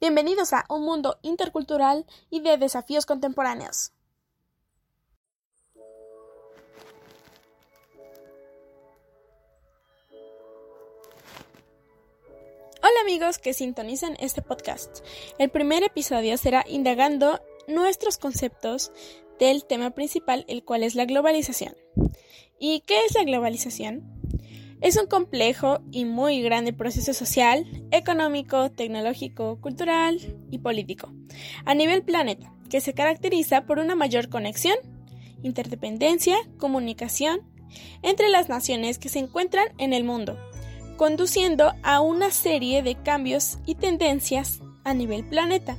Bienvenidos a un mundo intercultural y de desafíos contemporáneos. Hola amigos que sintonizan este podcast. El primer episodio será indagando nuestros conceptos del tema principal, el cual es la globalización. ¿Y qué es la globalización? Es un complejo y muy grande proceso social, económico, tecnológico, cultural y político a nivel planeta, que se caracteriza por una mayor conexión, interdependencia, comunicación entre las naciones que se encuentran en el mundo, conduciendo a una serie de cambios y tendencias a nivel planeta.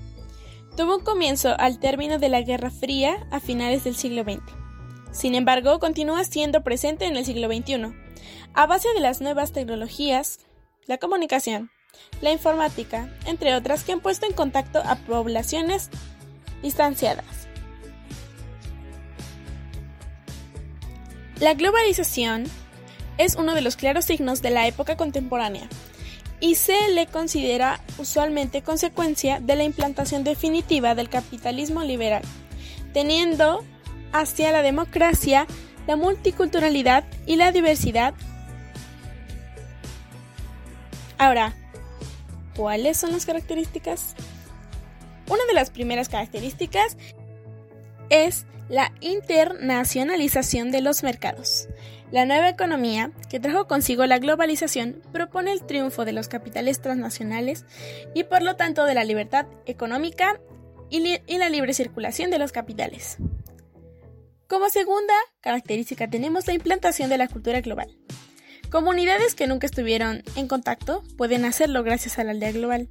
Tuvo un comienzo al término de la Guerra Fría a finales del siglo XX. Sin embargo, continúa siendo presente en el siglo XXI a base de las nuevas tecnologías, la comunicación, la informática, entre otras que han puesto en contacto a poblaciones distanciadas. La globalización es uno de los claros signos de la época contemporánea y se le considera usualmente consecuencia de la implantación definitiva del capitalismo liberal, teniendo hacia la democracia, la multiculturalidad y la diversidad Ahora, ¿cuáles son las características? Una de las primeras características es la internacionalización de los mercados. La nueva economía, que trajo consigo la globalización, propone el triunfo de los capitales transnacionales y por lo tanto de la libertad económica y, la libre circulación de los capitales. Como segunda característica tenemos la implantación de la cultura global. Comunidades que nunca estuvieron en contacto pueden hacerlo gracias a la aldea global,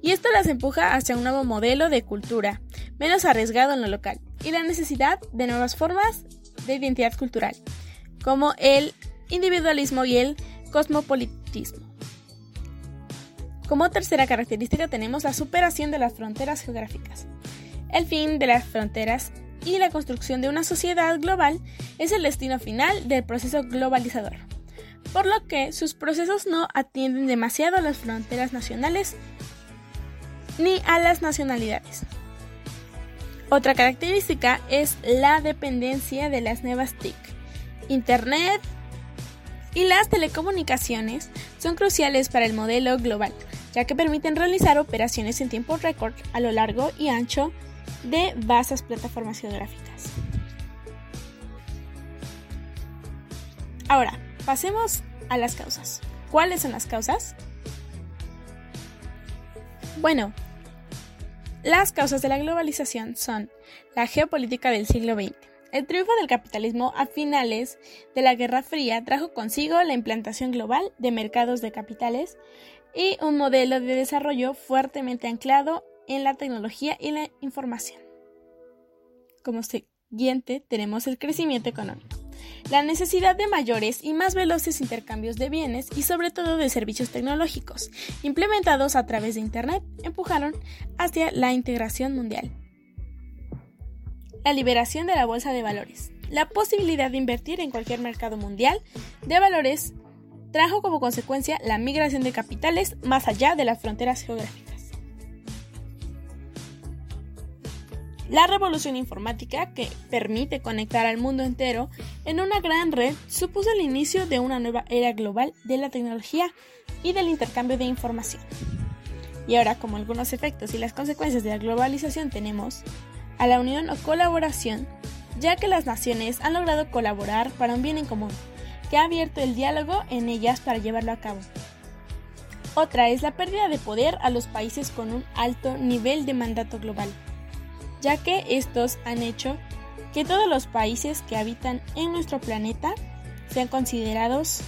y esto las empuja hacia un nuevo modelo de cultura, menos arriesgado en lo local, y la necesidad de nuevas formas de identidad cultural, como el individualismo y el cosmopolitismo. Como tercera característica tenemos la superación de las fronteras geográficas. El fin de las fronteras y la construcción de una sociedad global es el destino final del proceso globalizador por lo que sus procesos no atienden demasiado a las fronteras nacionales ni a las nacionalidades. Otra característica es la dependencia de las nuevas TIC. Internet y las telecomunicaciones son cruciales para el modelo global, ya que permiten realizar operaciones en tiempo récord a lo largo y ancho de vastas plataformas geográficas. Ahora, Pasemos a las causas. ¿Cuáles son las causas? Bueno, las causas de la globalización son la geopolítica del siglo XX. El triunfo del capitalismo a finales de la Guerra Fría trajo consigo la implantación global de mercados de capitales y un modelo de desarrollo fuertemente anclado en la tecnología y la información. Como siguiente tenemos el crecimiento económico la necesidad de mayores y más veloces intercambios de bienes y sobre todo de servicios tecnológicos, implementados a través de Internet, empujaron hacia la integración mundial. La liberación de la bolsa de valores. La posibilidad de invertir en cualquier mercado mundial de valores trajo como consecuencia la migración de capitales más allá de las fronteras geográficas. La revolución informática, que permite conectar al mundo entero en una gran red, supuso el inicio de una nueva era global de la tecnología y del intercambio de información. Y ahora, como algunos efectos y las consecuencias de la globalización, tenemos a la unión o colaboración, ya que las naciones han logrado colaborar para un bien en común, que ha abierto el diálogo en ellas para llevarlo a cabo. Otra es la pérdida de poder a los países con un alto nivel de mandato global ya que estos han hecho que todos los países que habitan en nuestro planeta sean considerados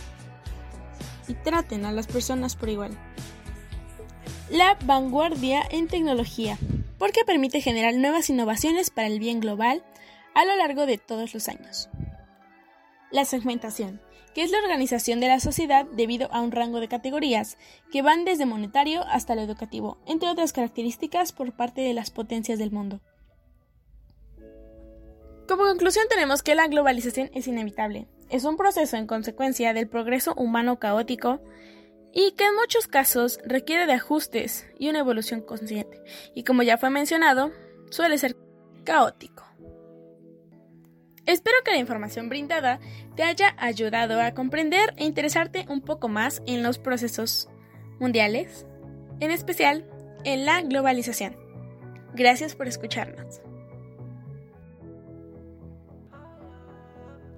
y traten a las personas por igual. La vanguardia en tecnología, porque permite generar nuevas innovaciones para el bien global a lo largo de todos los años. La segmentación, que es la organización de la sociedad debido a un rango de categorías que van desde monetario hasta lo educativo, entre otras características por parte de las potencias del mundo. Como conclusión tenemos que la globalización es inevitable. Es un proceso en consecuencia del progreso humano caótico y que en muchos casos requiere de ajustes y una evolución consciente, y como ya fue mencionado, suele ser caótico. Espero que la información brindada te haya ayudado a comprender e interesarte un poco más en los procesos mundiales, en especial en la globalización. Gracias por escucharnos.